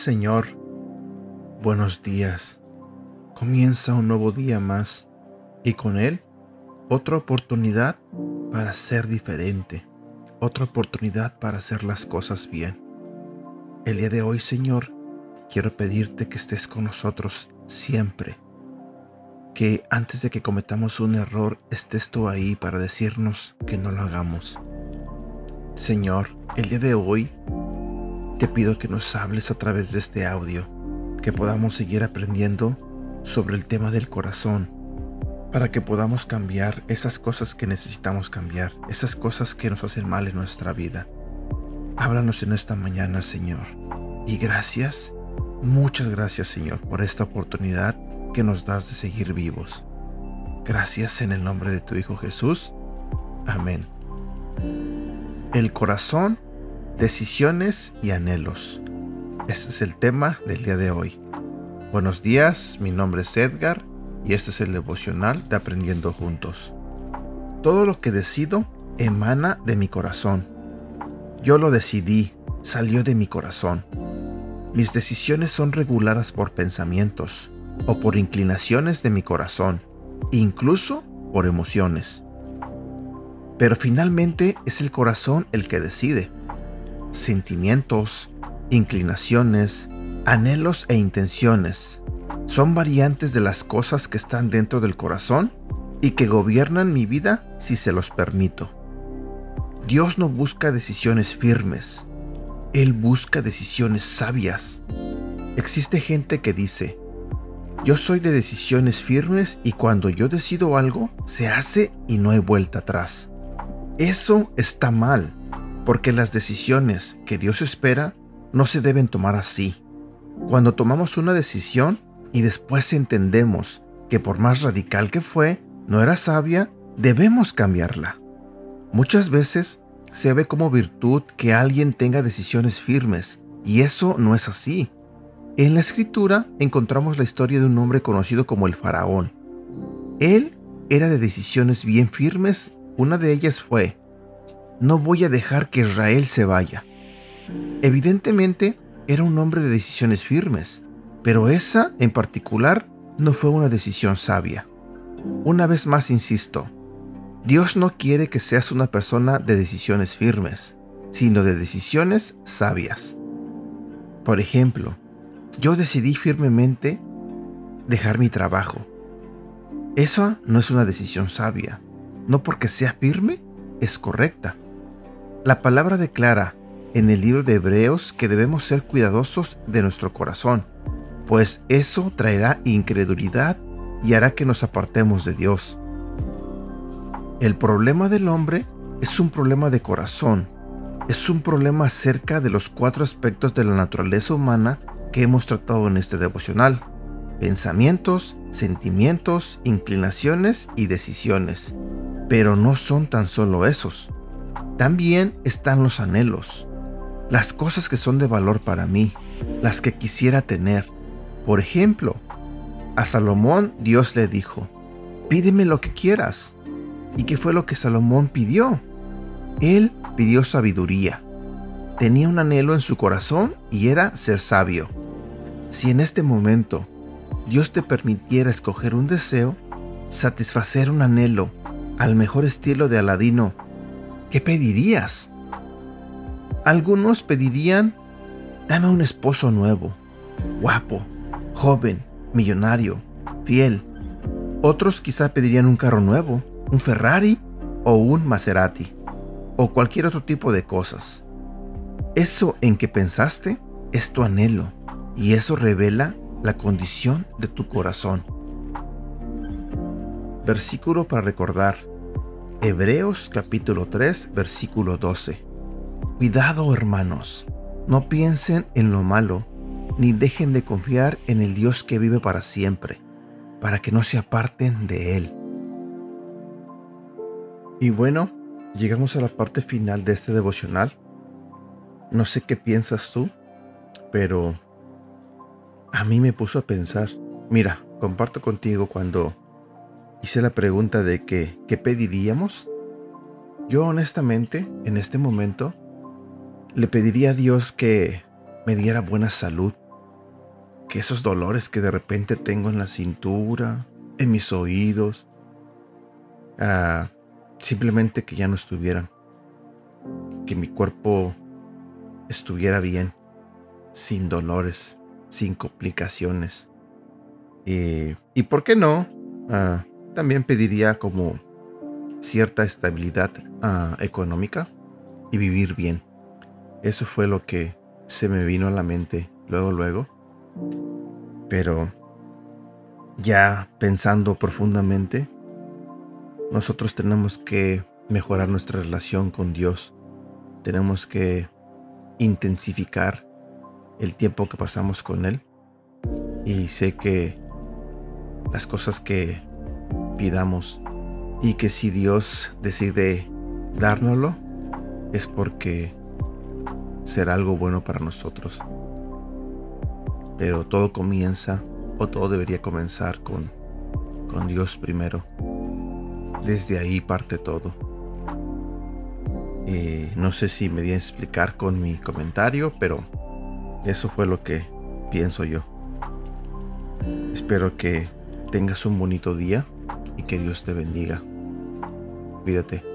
Señor, buenos días. Comienza un nuevo día más y con él otra oportunidad para ser diferente, otra oportunidad para hacer las cosas bien. El día de hoy, Señor, quiero pedirte que estés con nosotros siempre, que antes de que cometamos un error estés tú ahí para decirnos que no lo hagamos. Señor, el día de hoy te pido que nos hables a través de este audio, que podamos seguir aprendiendo sobre el tema del corazón, para que podamos cambiar esas cosas que necesitamos cambiar, esas cosas que nos hacen mal en nuestra vida. Háblanos en esta mañana, Señor. Y gracias, muchas gracias, Señor, por esta oportunidad que nos das de seguir vivos. Gracias en el nombre de tu Hijo Jesús. Amén. El corazón Decisiones y anhelos. Ese es el tema del día de hoy. Buenos días, mi nombre es Edgar y este es el devocional de Aprendiendo Juntos. Todo lo que decido emana de mi corazón. Yo lo decidí, salió de mi corazón. Mis decisiones son reguladas por pensamientos o por inclinaciones de mi corazón, incluso por emociones. Pero finalmente es el corazón el que decide sentimientos, inclinaciones, anhelos e intenciones son variantes de las cosas que están dentro del corazón y que gobiernan mi vida si se los permito. Dios no busca decisiones firmes, Él busca decisiones sabias. Existe gente que dice, yo soy de decisiones firmes y cuando yo decido algo, se hace y no hay vuelta atrás. Eso está mal porque las decisiones que Dios espera no se deben tomar así. Cuando tomamos una decisión y después entendemos que por más radical que fue, no era sabia, debemos cambiarla. Muchas veces se ve como virtud que alguien tenga decisiones firmes, y eso no es así. En la escritura encontramos la historia de un hombre conocido como el faraón. Él era de decisiones bien firmes, una de ellas fue, no voy a dejar que Israel se vaya. Evidentemente, era un hombre de decisiones firmes, pero esa en particular no fue una decisión sabia. Una vez más insisto, Dios no quiere que seas una persona de decisiones firmes, sino de decisiones sabias. Por ejemplo, yo decidí firmemente dejar mi trabajo. Eso no es una decisión sabia. No porque sea firme, es correcta. La palabra declara en el libro de Hebreos que debemos ser cuidadosos de nuestro corazón, pues eso traerá incredulidad y hará que nos apartemos de Dios. El problema del hombre es un problema de corazón, es un problema acerca de los cuatro aspectos de la naturaleza humana que hemos tratado en este devocional. Pensamientos, sentimientos, inclinaciones y decisiones. Pero no son tan solo esos. También están los anhelos, las cosas que son de valor para mí, las que quisiera tener. Por ejemplo, a Salomón Dios le dijo, pídeme lo que quieras. ¿Y qué fue lo que Salomón pidió? Él pidió sabiduría. Tenía un anhelo en su corazón y era ser sabio. Si en este momento Dios te permitiera escoger un deseo, satisfacer un anhelo al mejor estilo de Aladino ¿qué pedirías? Algunos pedirían, dame un esposo nuevo, guapo, joven, millonario, fiel. Otros quizá pedirían un carro nuevo, un Ferrari o un Maserati, o cualquier otro tipo de cosas. Eso en que pensaste es tu anhelo, y eso revela la condición de tu corazón. Versículo para recordar. Hebreos capítulo 3 versículo 12. Cuidado hermanos, no piensen en lo malo, ni dejen de confiar en el Dios que vive para siempre, para que no se aparten de Él. Y bueno, llegamos a la parte final de este devocional. no sé qué piensas tú, pero a mí me puso a pensar. Mira, comparto contigo cuando hice la pregunta de que, ¿qué pediríamos? Yo honestamente, en este momento, le pediría a Dios que me diera buena salud, que esos dolores que de repente tengo en la cintura, en mis oídos, ah, simplemente que ya no estuvieran, que mi cuerpo estuviera bien, sin dolores, sin complicaciones. y por qué no, ah, también pediría como cierta estabilidad ah, económica y vivir bien. Eso fue lo que se me vino a la mente luego, luego. Pero ya pensando profundamente, nosotros tenemos que mejorar nuestra relación con Dios. Tenemos que intensificar el tiempo que pasamos con Él. Y sé que las cosas que pidamos y que si Dios decide dárnoslo es porque será algo bueno para nosotros. Pero todo comienza o todo debería comenzar con, con Dios primero. Desde ahí parte todo. No sé si me di a explicar con mi comentario, pero eso fue lo que pienso yo. Espero que tengas un bonito día y que Dios te bendiga. Cuídate.